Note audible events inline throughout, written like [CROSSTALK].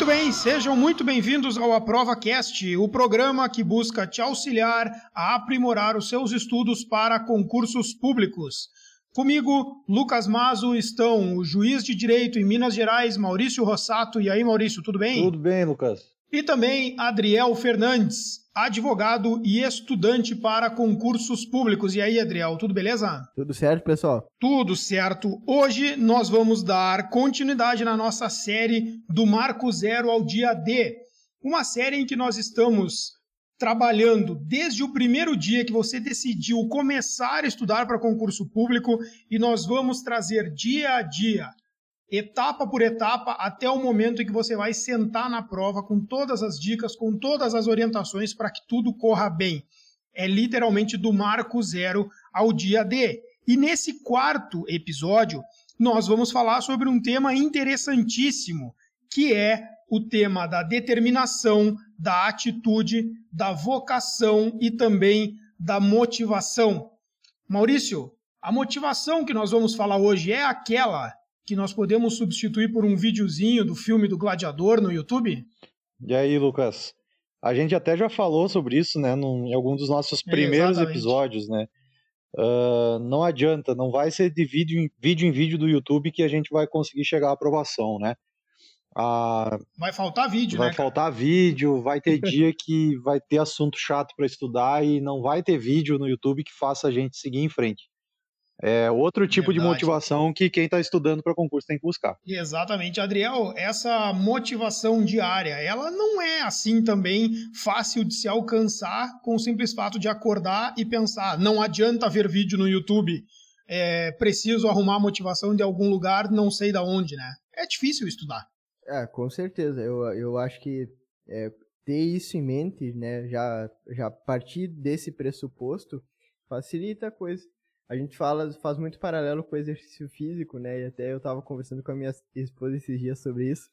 Muito bem, sejam muito bem-vindos ao Aprova Cast, o programa que busca te auxiliar a aprimorar os seus estudos para concursos públicos. Comigo, Lucas Mazo, estão o juiz de direito em Minas Gerais, Maurício Rossato. E aí, Maurício, tudo bem? Tudo bem, Lucas. E também Adriel Fernandes, advogado e estudante para concursos públicos. E aí, Adriel, tudo beleza? Tudo certo, pessoal? Tudo certo. Hoje nós vamos dar continuidade na nossa série do Marco Zero ao Dia D. Uma série em que nós estamos trabalhando desde o primeiro dia que você decidiu começar a estudar para concurso público e nós vamos trazer dia a dia, etapa por etapa, até o momento em que você vai sentar na prova com todas as dicas, com todas as orientações para que tudo corra bem. É literalmente do marco zero ao dia D. E nesse quarto episódio, nós vamos falar sobre um tema interessantíssimo, que é o tema da determinação, da atitude, da vocação e também da motivação. Maurício, a motivação que nós vamos falar hoje é aquela que nós podemos substituir por um videozinho do filme do Gladiador no YouTube? E aí, Lucas? A gente até já falou sobre isso, né, num, em algum dos nossos primeiros é, episódios, né? Uh, não adianta, não vai ser de vídeo em, vídeo em vídeo do YouTube que a gente vai conseguir chegar à aprovação, né? A... Vai faltar vídeo, vai né? Vai faltar vídeo, vai ter [LAUGHS] dia que vai ter assunto chato para estudar e não vai ter vídeo no YouTube que faça a gente seguir em frente. É outro tipo Verdade. de motivação que quem está estudando para concurso tem que buscar. Exatamente, Adriel. Essa motivação diária, ela não é assim também fácil de se alcançar com o simples fato de acordar e pensar. Não adianta ver vídeo no YouTube. É, preciso arrumar motivação de algum lugar, não sei da onde, né? É difícil estudar. É, com certeza. Eu, eu acho que é, ter isso em mente, né, já, já partir desse pressuposto, facilita a coisa. A gente fala, faz muito paralelo com o exercício físico, né, e até eu estava conversando com a minha esposa esses dias sobre isso,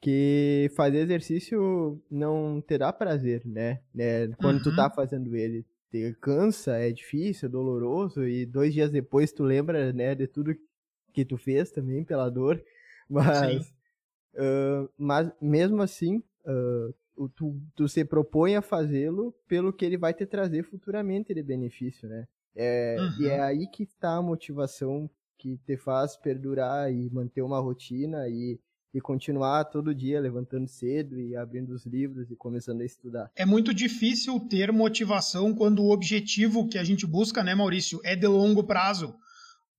que fazer exercício não terá prazer, né, né quando uhum. tu tá fazendo ele. Te cansa, é difícil, é doloroso, e dois dias depois tu lembra, né, de tudo que tu fez também pela dor, [LAUGHS] mas... Uh, mas mesmo assim, uh, tu, tu se propõe a fazê-lo pelo que ele vai te trazer futuramente de benefício, né? É, uhum. E é aí que está a motivação que te faz perdurar e manter uma rotina e, e continuar todo dia levantando cedo e abrindo os livros e começando a estudar. É muito difícil ter motivação quando o objetivo que a gente busca, né, Maurício, é de longo prazo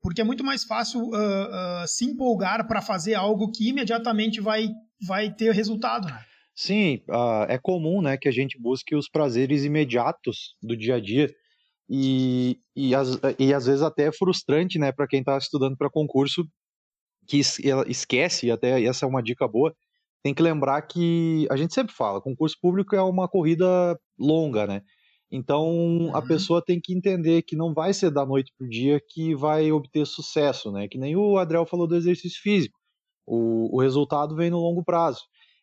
porque é muito mais fácil uh, uh, se empolgar para fazer algo que imediatamente vai, vai ter resultado, né? Sim, uh, é comum né, que a gente busque os prazeres imediatos do dia a dia e, e, as, e às vezes até é frustrante né, para quem está estudando para concurso que esquece, e até essa é uma dica boa, tem que lembrar que a gente sempre fala, concurso público é uma corrida longa, né? Então uhum. a pessoa tem que entender que não vai ser da noite para o dia que vai obter sucesso, né? Que nem o Adriel falou do exercício físico. O, o resultado vem no longo prazo.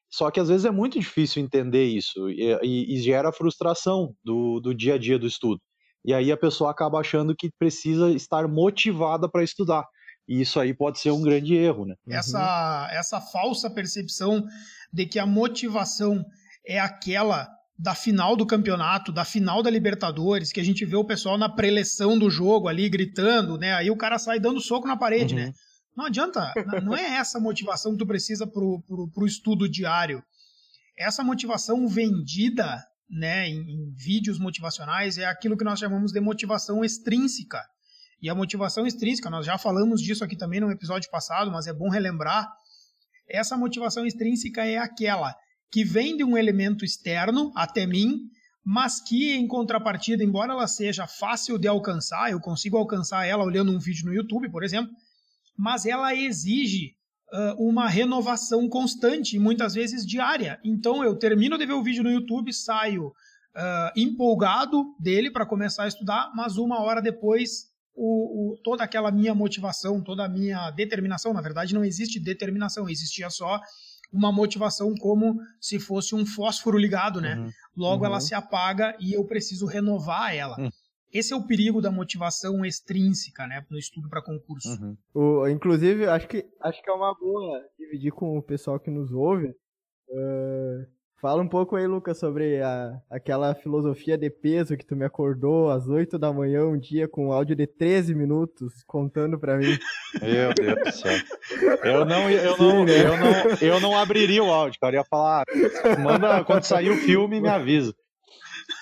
Só que às vezes é muito difícil entender isso e, e, e gera frustração do, do dia a dia do estudo. E aí a pessoa acaba achando que precisa estar motivada para estudar. E isso aí pode ser um grande erro, né? Essa, essa falsa percepção de que a motivação é aquela da final do campeonato, da final da Libertadores, que a gente vê o pessoal na preleção do jogo ali gritando, né? Aí o cara sai dando soco na parede, uhum. né? Não adianta, não é essa motivação que tu precisa pro, pro, pro estudo diário. Essa motivação vendida, né, em, em vídeos motivacionais é aquilo que nós chamamos de motivação extrínseca. E a motivação extrínseca, nós já falamos disso aqui também no episódio passado, mas é bom relembrar. Essa motivação extrínseca é aquela que vem de um elemento externo até mim, mas que em contrapartida, embora ela seja fácil de alcançar, eu consigo alcançar ela olhando um vídeo no YouTube, por exemplo, mas ela exige uma renovação constante, muitas vezes diária. Então eu termino de ver o vídeo no YouTube, saio uh, empolgado dele para começar a estudar, mas uma hora depois o, o, toda aquela minha motivação, toda a minha determinação, na verdade não existe determinação, existia só uma motivação como se fosse um fósforo ligado, né? Uhum. Logo uhum. ela se apaga e eu preciso renovar ela. Uhum. Esse é o perigo da motivação extrínseca, né, no estudo para concurso. Uhum. O, inclusive, acho que, acho que é uma boa dividir com o pessoal que nos ouve Uh, fala um pouco aí, Lucas, sobre a, aquela filosofia de peso que tu me acordou às 8 da manhã um dia com um áudio de 13 minutos contando pra mim. Meu Deus do céu. Eu não, eu, Sim, não, né? eu, não, eu não abriria o áudio, cara. Eu ia falar, manda quando sair o filme, me avisa.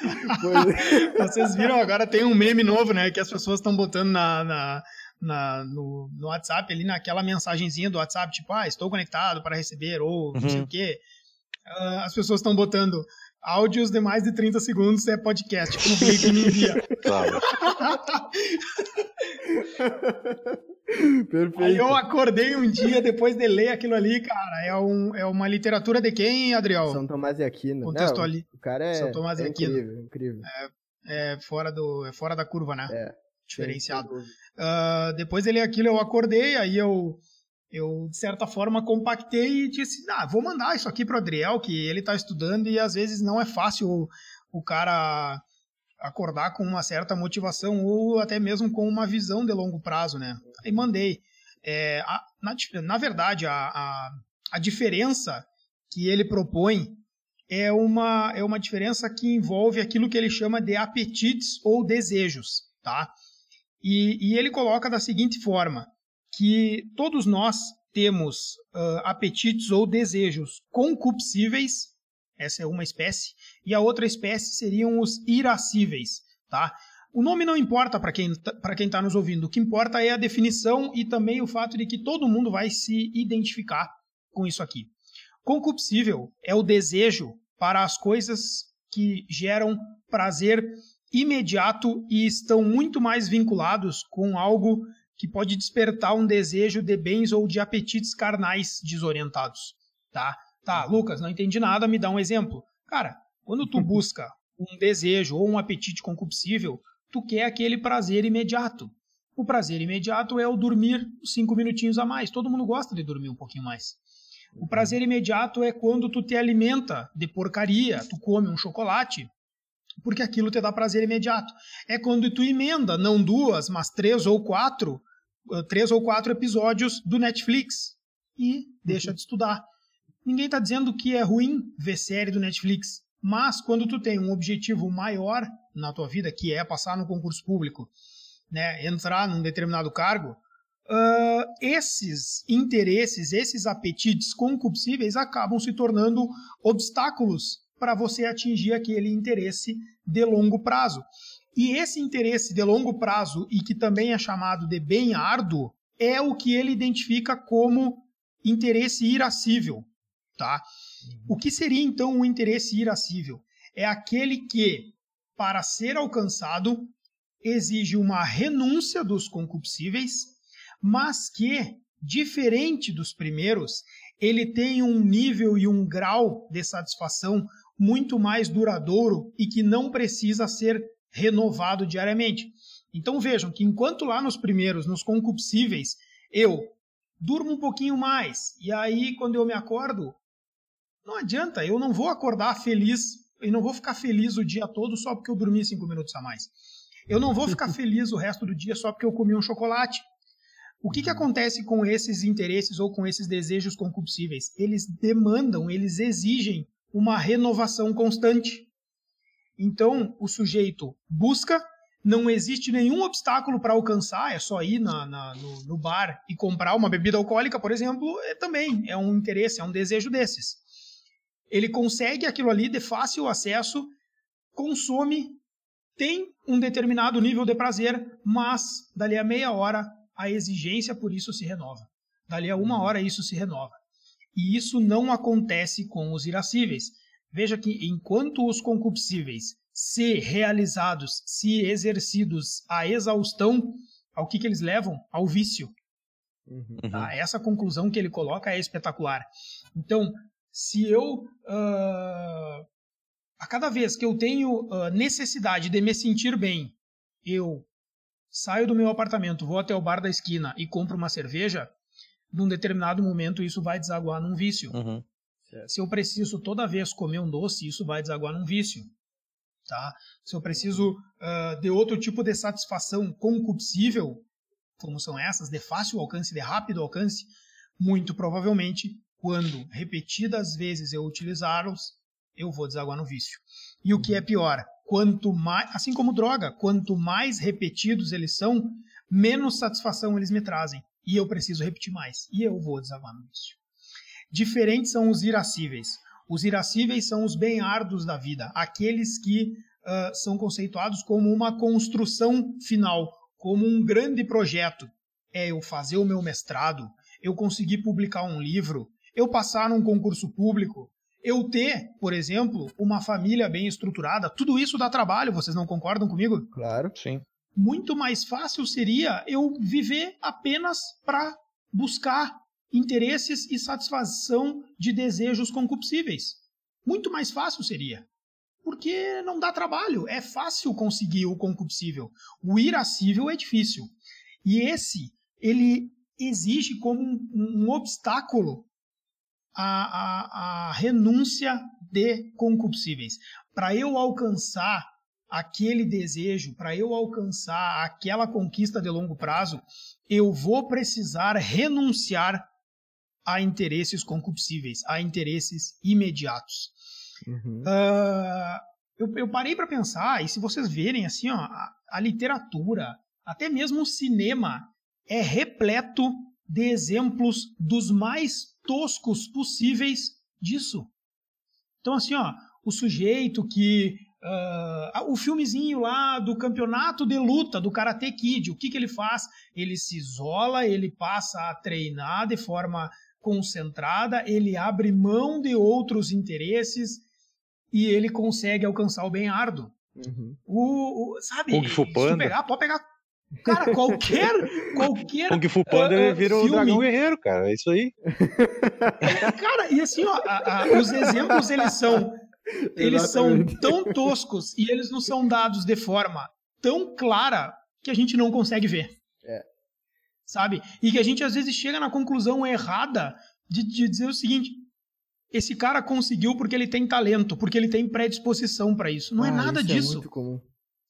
[LAUGHS] Vocês viram agora tem um meme novo, né? Que as pessoas estão botando na, na, na no, no, WhatsApp ali naquela mensagenzinha do WhatsApp, tipo, ah, estou conectado para receber, ou não sei uhum. o quê. Uh, as pessoas estão botando áudios de mais de 30 segundos é podcast, publica e me envia. Claro. [LAUGHS] [LAUGHS] Perfeito. Aí eu acordei um dia depois de ler aquilo ali, cara. É, um, é uma literatura de quem, Adriel? São Tomás de Aquino. Contexto ali. O cara é, São Tomás é incrível, incrível. É, é, fora do, é fora da curva, né? É. Diferenciado. Uh, depois de ler aquilo, eu acordei, aí eu, eu, de certa forma, compactei e disse, ah, vou mandar isso aqui pro Adriel, que ele tá estudando e às vezes não é fácil o, o cara acordar com uma certa motivação ou até mesmo com uma visão de longo prazo, né? Aí mandei. É, a, na, na, verdade, a, a, a diferença que ele propõe é uma, é uma diferença que envolve aquilo que ele chama de apetites ou desejos, tá? E, e ele coloca da seguinte forma, que todos nós temos uh, apetites ou desejos concupiscíveis essa é uma espécie. E a outra espécie seriam os irascíveis, tá? O nome não importa para quem tá, para quem está nos ouvindo. O que importa é a definição e também o fato de que todo mundo vai se identificar com isso aqui. Concupiscível é o desejo para as coisas que geram prazer imediato e estão muito mais vinculados com algo que pode despertar um desejo de bens ou de apetites carnais desorientados, tá? Tá, Lucas, não entendi nada, me dá um exemplo. Cara, quando tu [LAUGHS] busca um desejo ou um apetite concupiscível, tu quer aquele prazer imediato. O prazer imediato é o dormir cinco minutinhos a mais. Todo mundo gosta de dormir um pouquinho mais. O prazer imediato é quando tu te alimenta de porcaria, tu come um chocolate, porque aquilo te dá prazer imediato. É quando tu emenda, não duas, mas três ou quatro, três ou quatro episódios do Netflix e deixa de estudar. Ninguém está dizendo que é ruim ver série do Netflix, mas quando tu tem um objetivo maior na tua vida, que é passar no concurso público, né, entrar num determinado cargo, uh, esses interesses, esses apetites concupiscíveis acabam se tornando obstáculos para você atingir aquele interesse de longo prazo. E esse interesse de longo prazo, e que também é chamado de bem árduo, é o que ele identifica como interesse irascível. Tá? O que seria então um interesse irascível? É aquele que, para ser alcançado, exige uma renúncia dos concupiscíveis, mas que, diferente dos primeiros, ele tem um nível e um grau de satisfação muito mais duradouro e que não precisa ser renovado diariamente. Então vejam que enquanto lá nos primeiros, nos concupiscíveis, eu durmo um pouquinho mais e aí quando eu me acordo, não adianta, eu não vou acordar feliz e não vou ficar feliz o dia todo só porque eu dormi cinco minutos a mais. Eu não vou ficar [LAUGHS] feliz o resto do dia só porque eu comi um chocolate. O que, que uhum. acontece com esses interesses ou com esses desejos concupiscíveis? Eles demandam, eles exigem uma renovação constante. Então, o sujeito busca, não existe nenhum obstáculo para alcançar, é só ir na, na, no, no, bar e comprar uma bebida alcoólica, por exemplo, é, também é um interesse, é um desejo desses ele consegue aquilo ali de fácil acesso, consome, tem um determinado nível de prazer, mas dali a meia hora a exigência por isso se renova. Dali a uma hora isso se renova. E isso não acontece com os irascíveis. Veja que enquanto os concupiscíveis, se realizados, se exercidos à exaustão, ao que, que eles levam? Ao vício. Uhum. Tá? Essa conclusão que ele coloca é espetacular. Então, se eu uh, a cada vez que eu tenho uh, necessidade de me sentir bem, eu saio do meu apartamento, vou até o bar da esquina e compro uma cerveja, num determinado momento isso vai desaguar num vício. Uhum. Se eu preciso toda vez comer um doce, isso vai desaguar num vício. Tá? Se eu preciso uh, de outro tipo de satisfação concupiscível, como são essas, de fácil alcance, de rápido alcance, muito provavelmente quando repetidas vezes eu utilizá-los, eu vou desaguar no vício. E o que é pior, quanto mais, assim como droga, quanto mais repetidos eles são, menos satisfação eles me trazem. E eu preciso repetir mais. E eu vou desaguar no vício. Diferentes são os irascíveis. Os irascíveis são os bem-ardos da vida, aqueles que uh, são conceituados como uma construção final, como um grande projeto. É eu fazer o meu mestrado, eu conseguir publicar um livro, eu passar num concurso público, eu ter, por exemplo, uma família bem estruturada, tudo isso dá trabalho, vocês não concordam comigo? Claro. Sim. Muito mais fácil seria eu viver apenas para buscar interesses e satisfação de desejos concupiscíveis. Muito mais fácil seria. Porque não dá trabalho, é fácil conseguir o concupiscível. O irascível é difícil. E esse, ele exige como um, um obstáculo a, a, a renúncia de concupiscíveis. Para eu alcançar aquele desejo, para eu alcançar aquela conquista de longo prazo, eu vou precisar renunciar a interesses concupiscíveis, a interesses imediatos. Uhum. Uh, eu, eu, parei para pensar, e se vocês verem assim, ó, a, a literatura, até mesmo o cinema, é repleto de exemplos dos mais toscos possíveis disso. Então, assim, ó, o sujeito que. Uh, o filmezinho lá do campeonato de luta do Karate Kid, o que, que ele faz? Ele se isola, ele passa a treinar de forma concentrada, ele abre mão de outros interesses e ele consegue alcançar o bem árduo. Uhum. O, o, sabe? Kung Fu Panda. Pegar, pode pegar Cara, qualquer. qualquer Kung Fu Panda uh, vira o Dragão Guerreiro, cara. É isso aí. [LAUGHS] Cara, e assim, ó, a, a, os exemplos eles são. Eles são tão toscos e eles não são dados de forma tão clara que a gente não consegue ver. É. Sabe? E que a gente às vezes chega na conclusão errada de, de dizer o seguinte: esse cara conseguiu porque ele tem talento, porque ele tem predisposição para isso. Não é ah, é nada isso disso. É muito comum.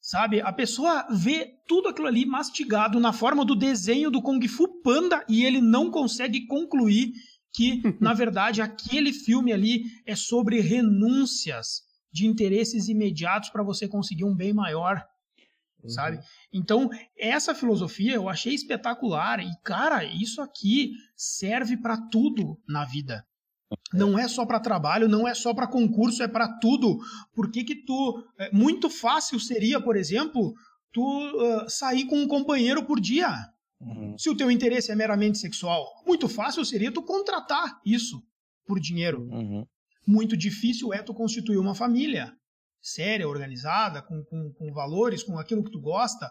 Sabe? A pessoa vê tudo aquilo ali mastigado na forma do desenho do Kung Fu Panda e ele não consegue concluir que, na [LAUGHS] verdade, aquele filme ali é sobre renúncias de interesses imediatos para você conseguir um bem maior. Uhum. Sabe? Então, essa filosofia eu achei espetacular e, cara, isso aqui serve para tudo na vida. Não é só para trabalho, não é só para concurso, é para tudo. Por que que tu... É, muito fácil seria, por exemplo, tu uh, sair com um companheiro por dia. Uhum. Se o teu interesse é meramente sexual. Muito fácil seria tu contratar isso por dinheiro. Uhum. Muito difícil é tu constituir uma família séria, organizada, com, com, com valores, com aquilo que tu gosta,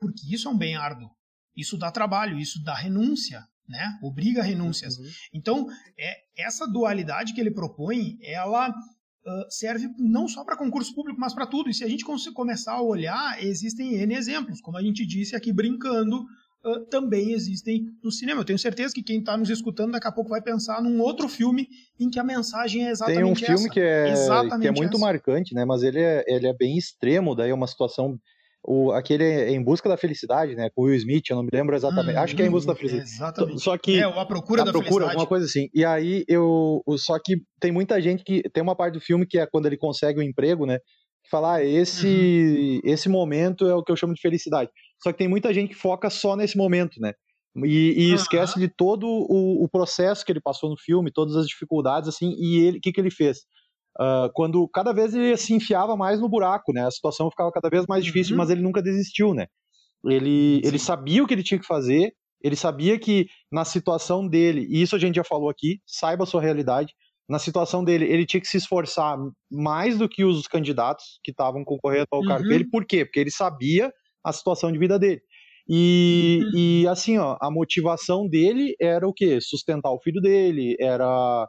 porque isso é um bem árduo. Isso dá trabalho, isso dá renúncia né? Obriga renúncias. Uhum. Então, é, essa dualidade que ele propõe, ela uh, serve não só para concurso público, mas para tudo. E se a gente começar a olhar, existem N exemplos. Como a gente disse aqui brincando, uh, também existem no cinema. Eu tenho certeza que quem está nos escutando daqui a pouco vai pensar num outro filme em que a mensagem é exatamente essa. Tem um filme essa. que é, que é muito essa. marcante, né? Mas ele é, ele é bem extremo, daí é uma situação o, aquele é Em Busca da Felicidade, né? Com o Will Smith, eu não me lembro exatamente. Hum, Acho que é Em Busca da Felicidade. Exatamente. Só que. É, a procura a da procura, felicidade. alguma coisa assim. E aí eu. Só que tem muita gente que. Tem uma parte do filme que é quando ele consegue o um emprego, né? Que fala, ah, esse, uhum. esse momento é o que eu chamo de felicidade. Só que tem muita gente que foca só nesse momento, né? E, e uhum. esquece de todo o, o, processo que ele passou no filme, todas as dificuldades, assim, e ele, o que, que ele fez? Uh, quando cada vez ele se enfiava mais no buraco, né? A situação ficava cada vez mais difícil, uhum. mas ele nunca desistiu, né? Ele, ele sabia o que ele tinha que fazer, ele sabia que na situação dele, e isso a gente já falou aqui, saiba a sua realidade, na situação dele, ele tinha que se esforçar mais do que os candidatos que estavam concorrendo ao uhum. cargo dele. Por quê? Porque ele sabia a situação de vida dele. E, uhum. e assim, ó, a motivação dele era o quê? Sustentar o filho dele, era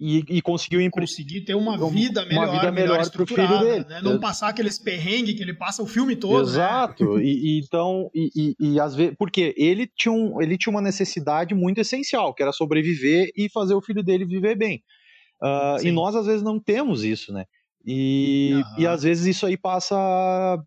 e, e conseguiu empre... conseguir ter uma vida melhor, uma vida melhor, melhor para o filho dele, né? não passar aqueles perrengues que ele passa o filme todo. Né? Exato. Né? [LAUGHS] E, e, então e, e, e, às vezes porque ele tinha um, ele tinha uma necessidade muito essencial que era sobreviver e fazer o filho dele viver bem. Uh, e nós às vezes não temos isso, né? E, uhum. e às vezes isso aí passa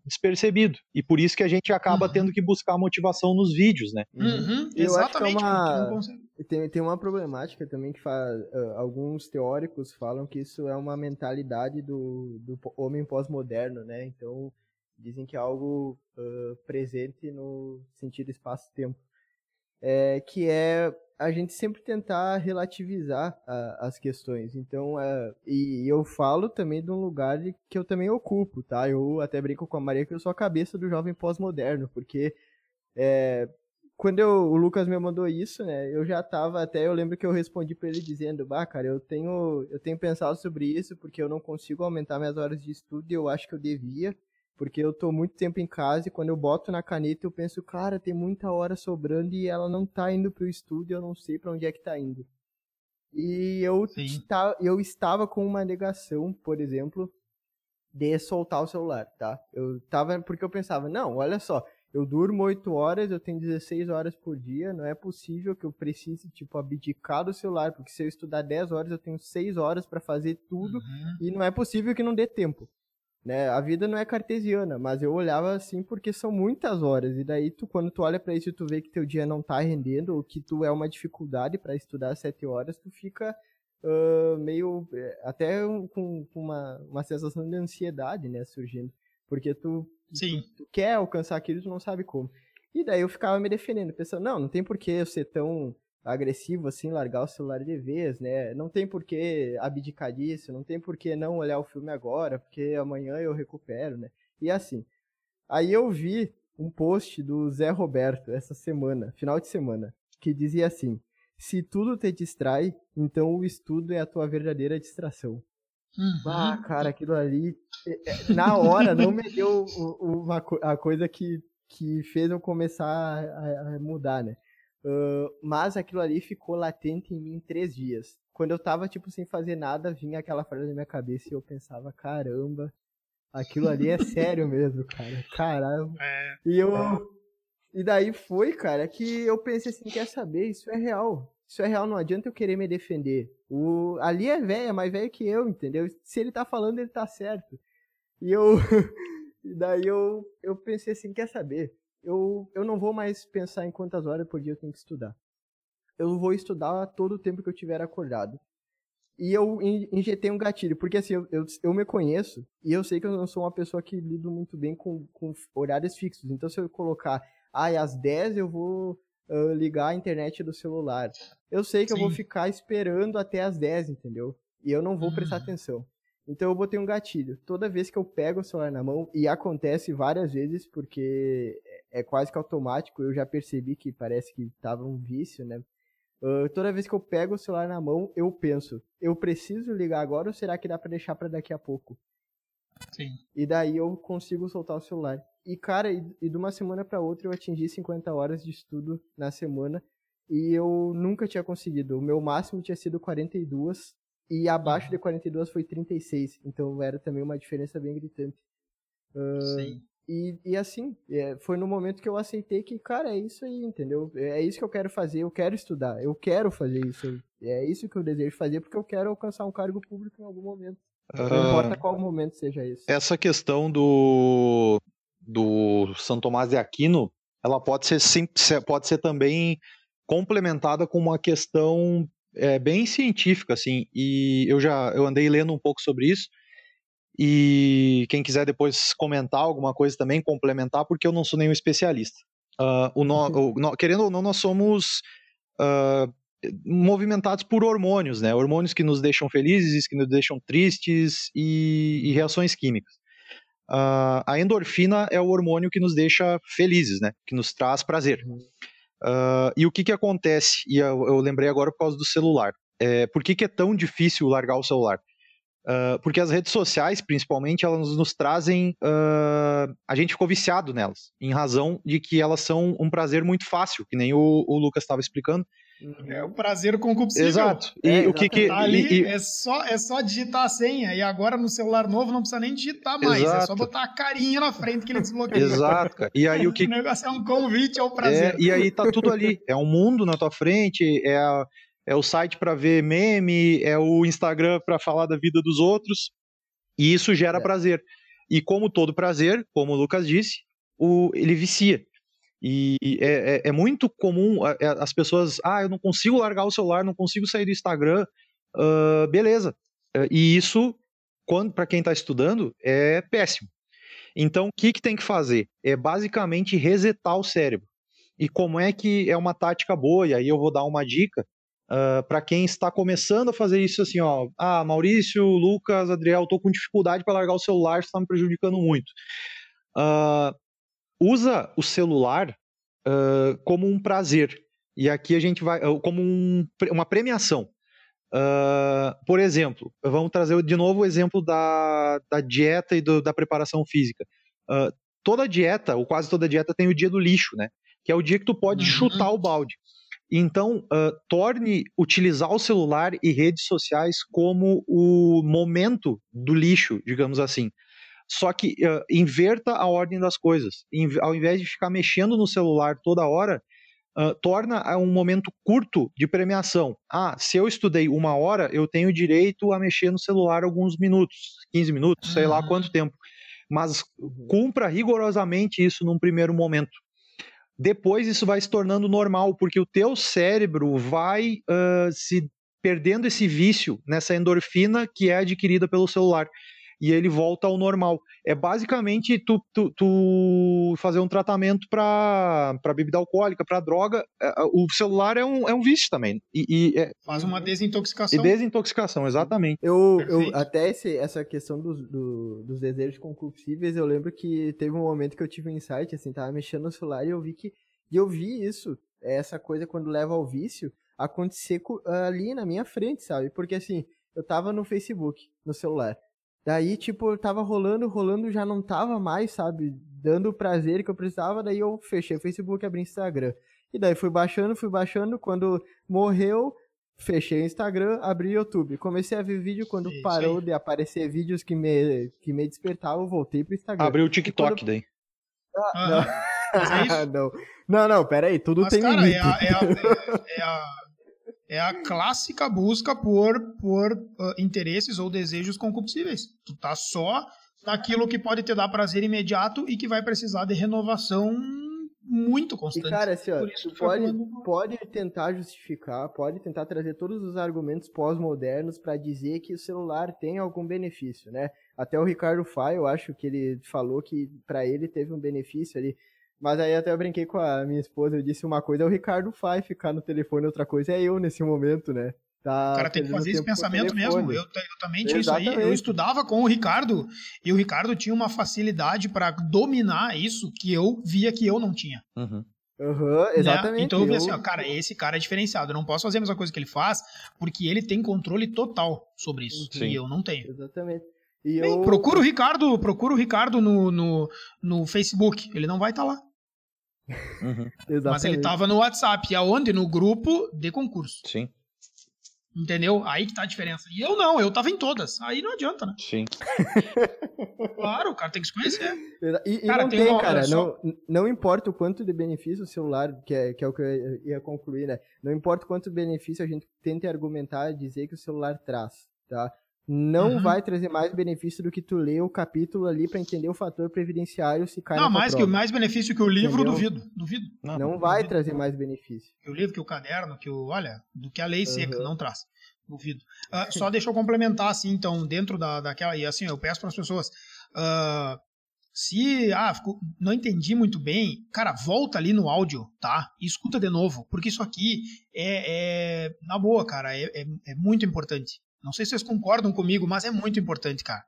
despercebido. E por isso que a gente acaba uhum. tendo que buscar motivação nos vídeos, né? Uhum. Eu Exatamente. Acho que é uma, tem, tem uma problemática também que uh, alguns teóricos falam que isso é uma mentalidade do, do homem pós-moderno, né? Então, dizem que é algo uh, presente no sentido espaço-tempo. É, que é a gente sempre tentar relativizar a, as questões. Então, é, e, e, eu falo também de um lugar que eu também ocupo, tá? Eu até brinco com a Maria que eu sou a cabeça do jovem pós-moderno, porque é, quando eu, o Lucas me mandou isso, né, eu já tava até, eu lembro que eu respondi para ele dizendo, bah, cara, eu tenho, eu tenho pensado sobre isso porque eu não consigo aumentar minhas horas de estudo e eu acho que eu devia, porque eu tô muito tempo em casa e quando eu boto na caneta eu penso, cara, tem muita hora sobrando e ela não tá indo pro estudo e eu não sei para onde é que tá indo. E eu, tá, eu estava com uma negação, por exemplo, de soltar o celular, tá? Eu tava, porque eu pensava, não, olha só, eu durmo 8 horas, eu tenho 16 horas por dia, não é possível que eu precise, tipo, abdicar do celular, porque se eu estudar 10 horas, eu tenho 6 horas para fazer tudo, uhum. e não é possível que não dê tempo. Né? A vida não é cartesiana, mas eu olhava assim porque são muitas horas, e daí tu, quando tu olha para isso e tu vê que teu dia não tá rendendo, ou que tu é uma dificuldade para estudar 7 horas, tu fica uh, meio, eh, até com, com uma, uma sensação de ansiedade, né, surgindo. Porque tu Sim. Tu, tu quer alcançar aquilo e tu não sabe como. E daí eu ficava me defendendo, pensando, não, não tem por que eu ser tão agressivo assim, largar o celular de vez, né? Não tem por que abdicar disso, não tem por que não olhar o filme agora, porque amanhã eu recupero, né? E assim. Aí eu vi um post do Zé Roberto essa semana, final de semana, que dizia assim: se tudo te distrai, então o estudo é a tua verdadeira distração. Uhum. Ah, cara, aquilo ali, é, é, na hora, não me deu uma, a coisa que, que fez eu começar a, a mudar, né? Uh, mas aquilo ali ficou latente em mim três dias. Quando eu tava, tipo, sem fazer nada, vinha aquela frase na minha cabeça e eu pensava, caramba, aquilo ali é sério mesmo, cara. Caramba. É. E eu. E daí foi, cara, que eu pensei assim, quer saber, isso é real. Isso é real, não adianta eu querer me defender. O, ali é velho, é mais velho que eu, entendeu? Se ele tá falando, ele tá certo. E eu. [LAUGHS] e daí eu, eu pensei assim, quer saber? Eu, eu não vou mais pensar em quantas horas por dia eu tenho que estudar. Eu vou estudar todo o tempo que eu tiver acordado. E eu injetei um gatilho, porque assim, eu, eu, eu me conheço e eu sei que eu não sou uma pessoa que lido muito bem com, com horários fixos. Então, se eu colocar, ah, às 10 eu vou uh, ligar a internet do celular. Eu sei que Sim. eu vou ficar esperando até as 10, entendeu? E eu não vou uhum. prestar atenção. Então eu botei um gatilho. Toda vez que eu pego o celular na mão, e acontece várias vezes, porque é, é quase que automático, eu já percebi que parece que tava um vício, né? Uh, toda vez que eu pego o celular na mão, eu penso, eu preciso ligar agora ou será que dá para deixar para daqui a pouco? Sim. E daí eu consigo soltar o celular. E, cara, e, e de uma semana para outra eu atingi 50 horas de estudo na semana. E eu nunca tinha conseguido. O meu máximo tinha sido 42. E abaixo uhum. de 42 foi 36. Então era também uma diferença bem gritante. Uh, Sim. E, e assim, é, foi no momento que eu aceitei que, cara, é isso aí, entendeu? É isso que eu quero fazer, eu quero estudar, eu quero fazer isso. É isso que eu desejo fazer porque eu quero alcançar um cargo público em algum momento. Não uh, importa qual momento seja isso. Essa questão do, do Santo Tomás de Aquino, ela pode ser, pode ser também complementada com uma questão é, bem científica, assim, e eu já eu andei lendo um pouco sobre isso, e quem quiser depois comentar alguma coisa também, complementar, porque eu não sou nenhum especialista. Uh, o no, o, no, querendo ou não, nós somos uh, movimentados por hormônios, né? Hormônios que nos deixam felizes, que nos deixam tristes e, e reações químicas. Uh, a endorfina é o hormônio que nos deixa felizes, né? Que nos traz prazer. Uh, e o que que acontece? E eu, eu, lembrei agora por causa do celular. É, por que, que é tão difícil largar o celular? Uh, porque as redes sociais, principalmente, elas nos trazem. Uh, a gente ficou viciado nelas, em razão de que elas são um prazer muito fácil, que nem o, o Lucas estava explicando. É o prazer concupiscível. Exato. E é, o que que. Tá ali e, é, só, é só digitar a senha. E agora no celular novo não precisa nem digitar mais. Exato. É só botar a carinha na frente que ele desbloqueia. Exato, cara. E aí o que. [LAUGHS] o negócio é um convite ao prazer. É, e aí tá tudo ali. É um mundo na tua frente, é, a, é o site para ver meme, é o Instagram para falar da vida dos outros. E isso gera é. prazer. E como todo prazer, como o Lucas disse, o, ele vicia. E é, é, é muito comum é, as pessoas, ah, eu não consigo largar o celular, não consigo sair do Instagram, uh, beleza. E isso, quando para quem está estudando, é péssimo. Então, o que, que tem que fazer? É basicamente resetar o cérebro. E como é que é uma tática boa? E aí eu vou dar uma dica uh, para quem está começando a fazer isso assim, ó. Ah, Maurício, Lucas, Adriel, estou com dificuldade para largar o celular, está me prejudicando muito. Uh, usa o celular uh, como um prazer. E aqui a gente vai. como um, uma premiação. Uh, por exemplo, vamos trazer de novo o exemplo da, da dieta e do, da preparação física. Uh, toda dieta, ou quase toda dieta, tem o dia do lixo, né? Que é o dia que tu pode uhum. chutar o balde. Então, uh, torne utilizar o celular e redes sociais como o momento do lixo, digamos assim. Só que inverta a ordem das coisas. ao invés de ficar mexendo no celular toda hora, uh, torna um momento curto de premiação. Ah, se eu estudei uma hora, eu tenho direito a mexer no celular alguns minutos, 15 minutos, sei lá uhum. quanto tempo. Mas cumpra rigorosamente isso num primeiro momento. Depois isso vai se tornando normal, porque o teu cérebro vai uh, se perdendo esse vício nessa endorfina que é adquirida pelo celular e ele volta ao normal. É basicamente tu, tu, tu fazer um tratamento para bebida alcoólica, para droga. É, é, o celular é um, é um vício também. E, e é... Faz uma desintoxicação. E desintoxicação, exatamente. Eu, eu até esse, essa questão dos, do, dos desejos concupiscíveis, eu lembro que teve um momento que eu tive um insight, assim, tava mexendo no celular e eu vi que. E eu vi isso, essa coisa quando leva ao vício, acontecer ali na minha frente, sabe? Porque assim, eu tava no Facebook, no celular. Daí, tipo, tava rolando, rolando, já não tava mais, sabe? Dando o prazer que eu precisava, daí eu fechei o Facebook e abri o Instagram. E daí fui baixando, fui baixando, quando morreu, fechei o Instagram, abri o YouTube. Comecei a ver vídeo, quando Isso parou aí. de aparecer vídeos que me, que me despertavam, voltei pro Instagram. Abriu o TikTok quando... daí. Ah, não. É [LAUGHS] não. não, não, pera aí, tudo Mas, tem cara, limite. É a, é, a, é, a, é a clássica busca por, por uh, interesses ou desejos concupiscíveis. Tu tá só naquilo que pode te dar prazer imediato e que vai precisar de renovação muito constante. E cara, assim, ó, tu pode, pode tentar justificar, pode tentar trazer todos os argumentos pós-modernos para dizer que o celular tem algum benefício, né? Até o Ricardo Fay, eu acho que ele falou que para ele teve um benefício ali. Mas aí até eu brinquei com a minha esposa, eu disse uma coisa é o Ricardo faz ficar no telefone, outra coisa é eu nesse momento, né? Tá o cara tem que fazer esse pensamento mesmo. Eu, eu, também tinha Exatamente. isso aí. Eu estudava com o Ricardo e o Ricardo tinha uma facilidade para dominar isso que eu via que eu não tinha. Uhum. Uhum, exatamente. Né? Então eu vi assim, ó, cara, esse cara é diferenciado. Eu não posso fazer a mesma coisa que ele faz, porque ele tem controle total sobre isso. Sim. E eu não tenho. Exatamente. E Bem, eu... Procura o Ricardo, procura o Ricardo no, no, no Facebook. Ele não vai estar tá lá. Uhum. [LAUGHS] Mas ele tava no WhatsApp, aonde? No grupo de concurso. Sim. Entendeu? Aí que tá a diferença. E eu não, eu tava em todas. Aí não adianta, né? Sim. [LAUGHS] claro, o cara tem que se conhecer. E, e cara, não tem, uma, cara. Só... Não, não importa o quanto de benefício o celular, que é, que é o que eu ia concluir, né? Não importa o quanto benefício a gente tente argumentar, dizer que o celular traz, tá? Não uhum. vai trazer mais benefício do que tu ler o capítulo ali para entender o fator previdenciário se cai Não, mais prova. que mais benefício que o livro, Entendeu? duvido, duvido. Não, não vai duvido. trazer mais benefício. Que o livro, que o caderno, que o, olha, do que a lei uhum. seca, não traz. Duvido. Uh, só deixa eu complementar assim, então, dentro da daquela e assim, eu peço para as pessoas, uh, se ah, não entendi muito bem, cara, volta ali no áudio, tá? E escuta de novo, porque isso aqui é, é na boa, cara, é, é, é muito importante. Não sei se vocês concordam comigo, mas é muito importante, cara.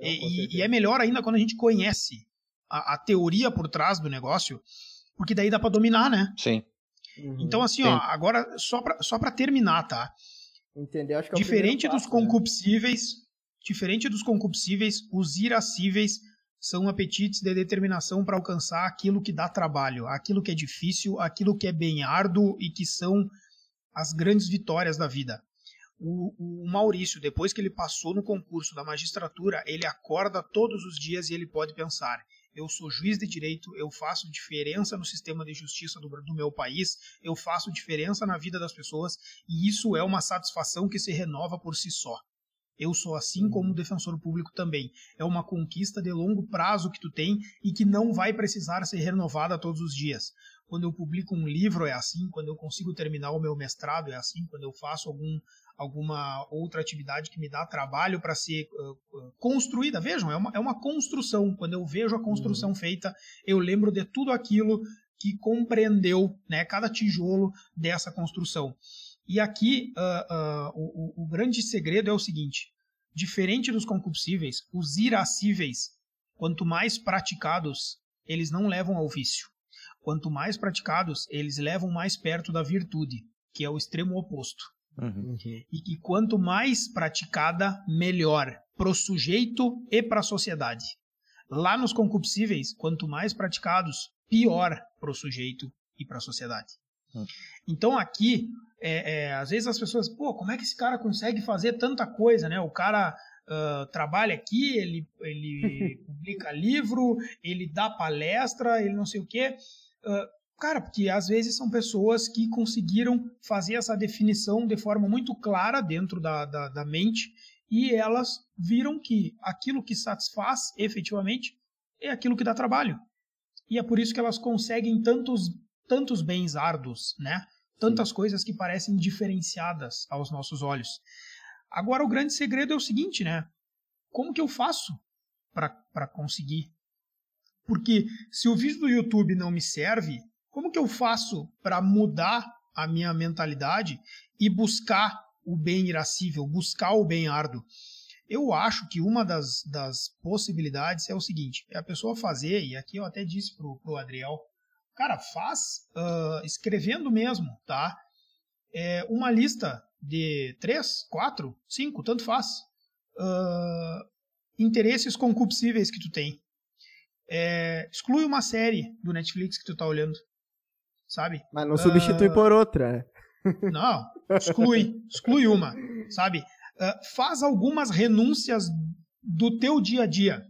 E, e, é melhor ainda quando a gente conhece a, a, teoria por trás do negócio, porque daí dá para dominar, né? Sim. Uhum. Então, assim, Sim. ó, agora, só pra, só pra terminar, tá? Entender, acho que é diferente dos passo, concupiscíveis, né? diferente dos concupiscíveis, os irascíveis são apetites de determinação para alcançar aquilo que dá trabalho, aquilo que é difícil, aquilo que é bem árduo e que são as grandes vitórias da vida. O, o, Maurício, depois que ele passou no concurso da magistratura, ele acorda todos os dias e ele pode pensar: eu sou juiz de direito, eu faço diferença no sistema de justiça do, do, meu país, eu faço diferença na vida das pessoas, e isso é uma satisfação que se renova por si só. Eu sou assim como defensor público também. É uma conquista de longo prazo que tu tem e que não vai precisar ser renovada todos os dias. Quando eu publico um livro é assim, quando eu consigo terminar o meu mestrado é assim, quando eu faço algum alguma outra atividade que me dá trabalho para ser uh, construída. Vejam, é uma, é uma construção. Quando eu vejo a construção uhum. feita, eu lembro de tudo aquilo que compreendeu né, cada tijolo dessa construção. E aqui uh, uh, o, o, grande segredo é o seguinte: diferente dos concupiscíveis, os irascíveis, quanto mais praticados, eles não levam ao vício. Quanto mais praticados, eles levam mais perto da virtude, que é o extremo oposto. Uhum. E que quanto mais praticada, melhor para o sujeito e para a sociedade. Lá nos concupiscíveis, quanto mais praticados, pior para o sujeito e para a sociedade. Uhum. Então aqui, é, é, às vezes as pessoas, pô, como é que esse cara consegue fazer tanta coisa, né? O cara uh, trabalha aqui, ele, ele [LAUGHS] publica livro, ele dá palestra, ele não sei o quê. Uh, Cara, porque às vezes são pessoas que conseguiram fazer essa definição de forma muito clara dentro da, da, da mente e elas viram que aquilo que satisfaz efetivamente é aquilo que dá trabalho. E é por isso que elas conseguem tantos, tantos bens árduos, né? Tantas Sim. coisas que parecem diferenciadas aos nossos olhos. Agora, o grande segredo é o seguinte, né? Como que eu faço para conseguir? Porque se o vídeo do YouTube não me serve, como que eu faço para mudar a minha mentalidade e buscar o bem irascível, buscar o bem árduo? Eu acho que uma das, das possibilidades é o seguinte: é a pessoa fazer, e aqui eu até disse pro, pro Adriel, cara, faz uh, escrevendo mesmo, tá? É uma lista de três, quatro, cinco, tanto faz. Uh, interesses concupiscíveis que tu tem. É, exclui uma série do Netflix que tu tá olhando sabe? Mas não substitui uh... por outra, né? [LAUGHS] Não, exclui, exclui uma, sabe? Uh, faz algumas renúncias do teu dia a dia.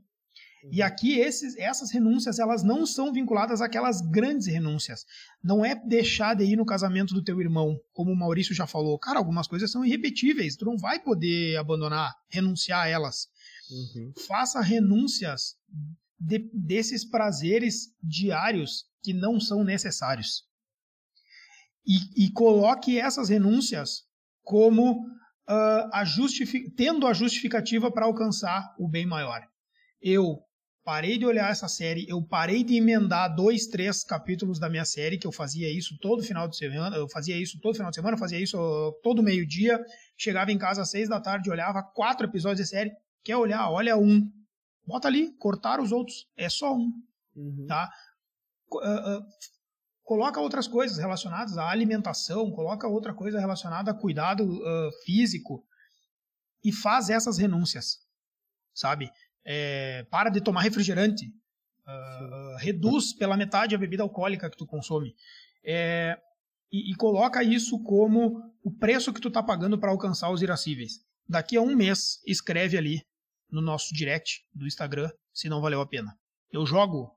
E uhum. aqui esses, essas renúncias elas não são vinculadas àquelas grandes renúncias. Não é deixar de ir no casamento do teu irmão, como o Maurício já falou. Cara, algumas coisas são irrepetíveis. Tu não vai poder abandonar, renunciar a elas. Uhum. Faça renúncias de, desses prazeres diários que não são necessários. E, e coloque essas renúncias como uh, a tendo a justificativa para alcançar o bem maior. Eu parei de olhar essa série, eu parei de emendar dois, três capítulos da minha série, que eu fazia isso todo final de semana, eu fazia isso todo final de semana, fazia isso todo meio-dia, chegava em casa às seis da tarde, olhava quatro episódios de série, quer olhar, olha um, bota ali, cortar os outros, é só um, uhum. tá? Uh, uh, coloca outras coisas relacionadas à alimentação, coloca outra coisa relacionada a cuidado uh, físico e faz essas renúncias, sabe? É, para de tomar refrigerante, uh, reduz pela metade a bebida alcoólica que tu consome. É, e, e, coloca isso como o preço que tu tá pagando para alcançar os irascíveis. Daqui a um mês, escreve ali no nosso direct do Instagram se não valeu a pena. Eu jogo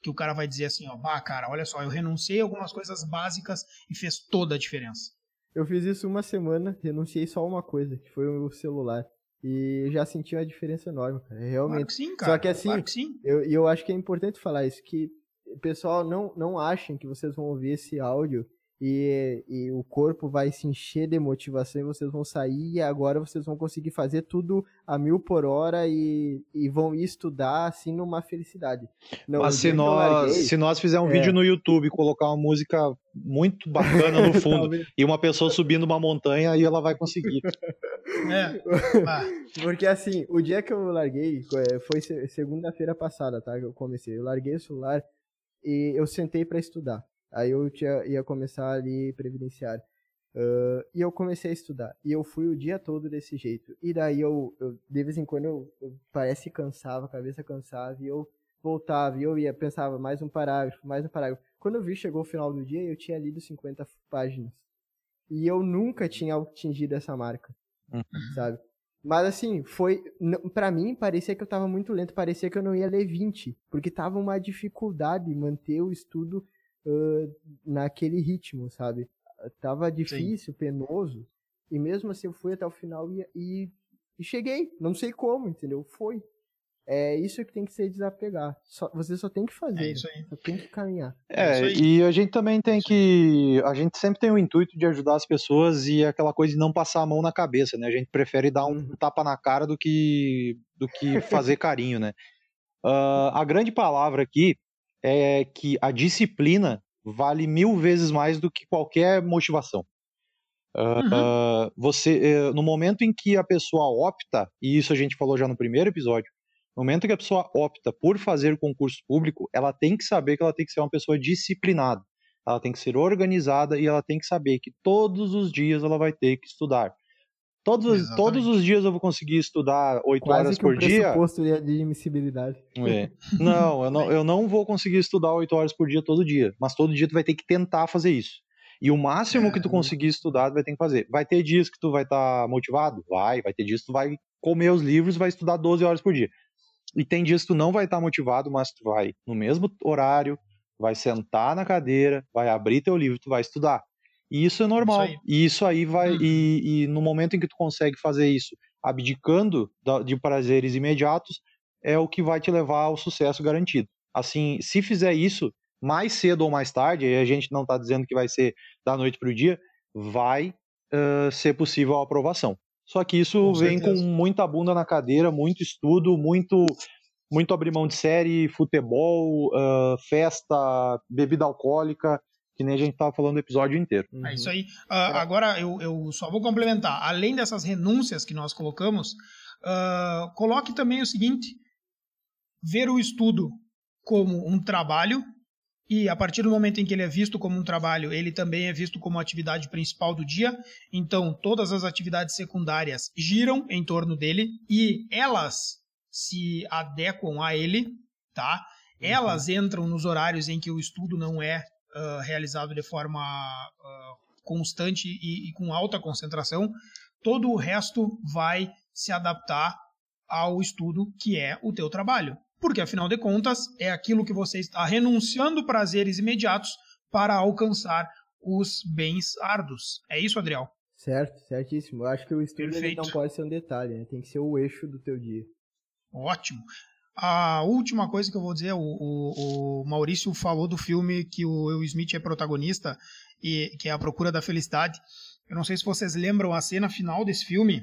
que o cara vai dizer assim, ó, bah, cara, olha só, eu renunciei a algumas coisas básicas e fez toda a diferença. Eu fiz isso uma semana, renunciei só a uma coisa, que foi o celular. E já senti uma diferença enorme, cara. Realmente. Claro que sim, cara. Só que assim, claro que eu, eu acho que é importante falar isso, que o pessoal não, não achem que vocês vão ouvir esse áudio e, e o corpo vai se encher de motivação e vocês vão sair e agora vocês vão conseguir fazer tudo a mil por hora e, e vão estudar assim numa felicidade. Não, Mas se nós, larguei, se nós fizer um é... vídeo no YouTube e colocar uma música muito bacana no [LAUGHS] fundo e uma pessoa subindo uma montanha, aí ela vai conseguir. [LAUGHS] É. [LAUGHS] Porque assim, o dia que eu larguei, é, foi segunda-feira passada, tá? Que eu comecei. Eu larguei o celular e eu sentei para estudar. Aí eu tinha, ia começar ali previdenciário. Uh, e eu comecei a estudar. E eu fui o dia todo desse jeito. E daí eu, eu de vez em quando, eu, eu parece cansava, a cabeça cansava, e eu voltava, e eu ia, pensava, mais um parágrafo, mais um parágrafo. Quando eu vi, chegou o final do dia, eu tinha lido 50 páginas. E eu nunca tinha atingido essa marca, uhum. sabe? Mas assim, foi. para mim, parecia que eu tava muito lento, parecia que eu não ia ler 20, porque tava uma dificuldade manter o estudo uh, naquele ritmo, sabe? Tava difícil, Sim. penoso, e mesmo assim eu fui até o final e, e, E cheguei, não sei como, entendeu? Foi. É isso que tem que ser desapegar. Só, você só tem que fazer. É isso aí. Só tem que caminhar. É, é e a gente também tem que. A gente sempre tem o intuito de ajudar as pessoas e aquela coisa de não passar a mão na cabeça, né? A gente prefere dar um uhum. tapa na cara do que, do que fazer carinho, né? Uh, [LAUGHS] a grande palavra aqui é que a disciplina vale mil vezes mais do que qualquer motivação. Uh, uhum. você, uh, no momento em que a pessoa opta, e isso a gente falou já no primeiro episódio, no momento que a pessoa opta por fazer concurso público, ela tem que saber que ela tem que ser uma pessoa disciplinada, ela tem que ser organizada e ela tem que saber que todos os dias ela vai ter que estudar. Todos, todos os dias eu vou conseguir estudar oito horas por um dia. Pressuposto de admissibilidade. É. Não, eu não, eu não vou conseguir estudar oito horas por dia todo dia. Mas todo dia tu vai ter que tentar fazer isso. E o máximo é. que tu conseguir estudar, tu vai ter que fazer. Vai ter dias que tu vai estar tá motivado? Vai. Vai ter dias que tu vai comer os livros e vai estudar 12 horas por dia. E tem dias que tu não vai estar tá motivado, mas tu vai no mesmo horário, vai sentar na cadeira, vai abrir teu livro, tu vai estudar. E isso é normal. Isso e isso aí vai. Uhum. E, e, no momento em que tu consegue fazer isso, abdicando de prazeres imediatos, é o que vai te levar ao sucesso garantido. Assim, se fizer isso mais cedo ou mais tarde, e a gente não está dizendo que vai ser da noite para o dia, vai uh, ser possível a aprovação. Só que isso com vem certeza. com muita bunda na cadeira, muito estudo, muito muito abrir mão de série, futebol, uh, festa, bebida alcoólica que nem a gente estava falando o episódio inteiro. É isso aí. Uh, agora, eu, eu só vou complementar. Além dessas renúncias que nós colocamos, uh, coloque também o seguinte: ver o estudo como um trabalho, e a partir do momento em que ele é visto como um trabalho, ele também é visto como atividade principal do dia. Então, todas as atividades secundárias giram em torno dele e elas se adequam a ele, tá? Elas uhum. entram nos horários em que o estudo não é uh, realizado de forma uh, constante e, e, com alta concentração, todo o resto vai se adaptar ao estudo que é o teu trabalho. Porque, afinal de contas, é aquilo que você está renunciando prazeres imediatos para alcançar os bens árduos. É isso, Adriel? Certo, certíssimo. Eu acho que o estudo não pode ser um detalhe, né? tem que ser o eixo do teu dia. Ótimo. A última coisa que eu vou dizer, o, o, o, Maurício falou do filme que o Will Smith é protagonista, e que é A Procura da Felicidade. Eu não sei se vocês lembram a cena final desse filme,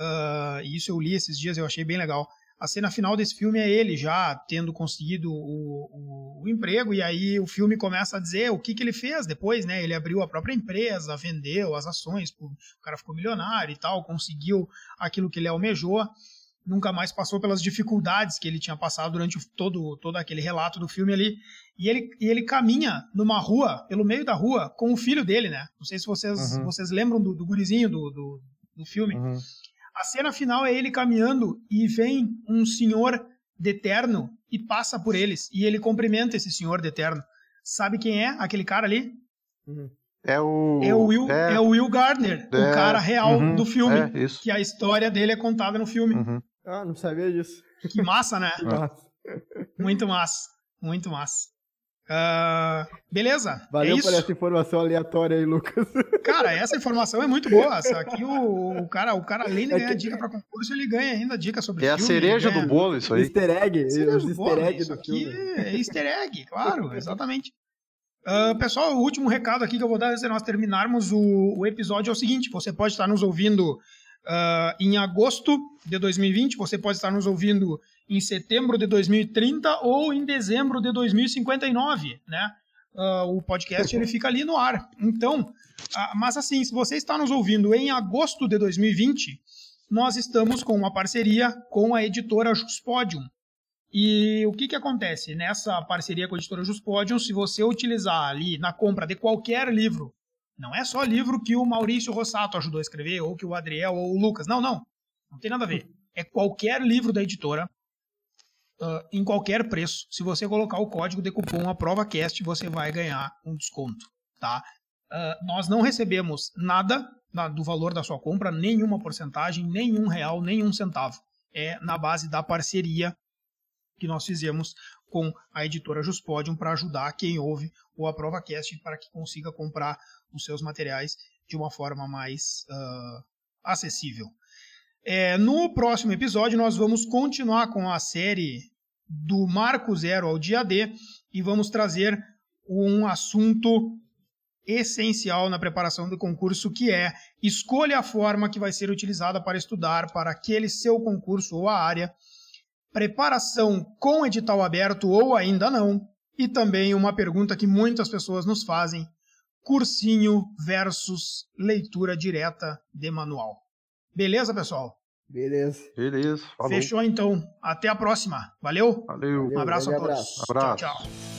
uh, isso eu li esses dias, eu achei bem legal. A cena final desse filme é ele já tendo conseguido o, o, o emprego, e aí o filme começa a dizer o que, que ele fez depois, né? Ele abriu a própria empresa, vendeu as ações, o cara ficou milionário e tal, conseguiu aquilo que ele almejou nunca mais passou pelas dificuldades que ele tinha passado durante todo, todo aquele relato do filme ali. E ele, e ele caminha numa rua, pelo meio da rua, com o filho dele, né? Não sei se vocês, uhum. vocês lembram do, do gurizinho do, do, do filme. Uhum. A cena final é ele caminhando e vem um senhor de terno e passa por eles. E ele cumprimenta esse senhor de terno. Sabe quem é aquele cara ali? Uhum. É o. É o Will, é, é o Will Gardner, é, o cara real uhum, do filme. É, que a história dele é contada no filme. Uhum. Ah, não sabia disso. Que massa, né? Que massa. Muito massa. Muito massa. Uh, beleza. Valeu é por essa informação aleatória aí, Lucas. Cara, essa informação é muito boa. Aqui o, o cara, o cara, além de é ganhar é que... dica para concurso, ele ganha ainda dica sobre É filme, a cereja do bolo, isso aí. Easter egg. Os easter egg do filme. É easter egg, claro, exatamente. Uh, pessoal, o último recado aqui que eu vou dar antes de nós terminarmos o, o episódio é o seguinte: você pode estar nos ouvindo uh, em agosto de 2020, você pode estar nos ouvindo em setembro de 2030 ou em dezembro de 2059, né? Uh, o podcast ele fica ali no ar. Então, uh, mas assim, se você está nos ouvindo em agosto de 2020, nós estamos com uma parceria com a editora Juspodium. E o que, que acontece? Nessa parceria com a editora Juspodium, se você utilizar ali na compra de qualquer livro não é só livro que o Maurício Rossato ajudou a escrever, ou que o Adriel ou o Lucas. Não, não. Não tem nada a ver. É qualquer livro da editora, uh, em qualquer preço. Se você colocar o código de cupom AprovaCast, você vai ganhar um desconto. Tá? Uh, nós não recebemos nada do valor da sua compra, nenhuma porcentagem, nenhum real, nenhum centavo. É na base da parceria que nós fizemos com a editora Juspodium para ajudar quem ouve o AprovaCast para que consiga comprar os seus materiais de uma forma mais uh, acessível. É, no próximo episódio, nós vamos continuar com a série do Marco Zero ao Dia D e vamos trazer um assunto essencial na preparação do concurso, que é escolha a forma que vai ser utilizada para estudar para aquele seu concurso ou a área, preparação com edital aberto ou ainda não, e também uma pergunta que muitas pessoas nos fazem: cursinho versus leitura direta de manual. Beleza, pessoal? Beleza. Beleza. Falou. Fechou então. Até a próxima. Valeu? Valeu. Um abraço a todos. Abraço. Tchau, tchau.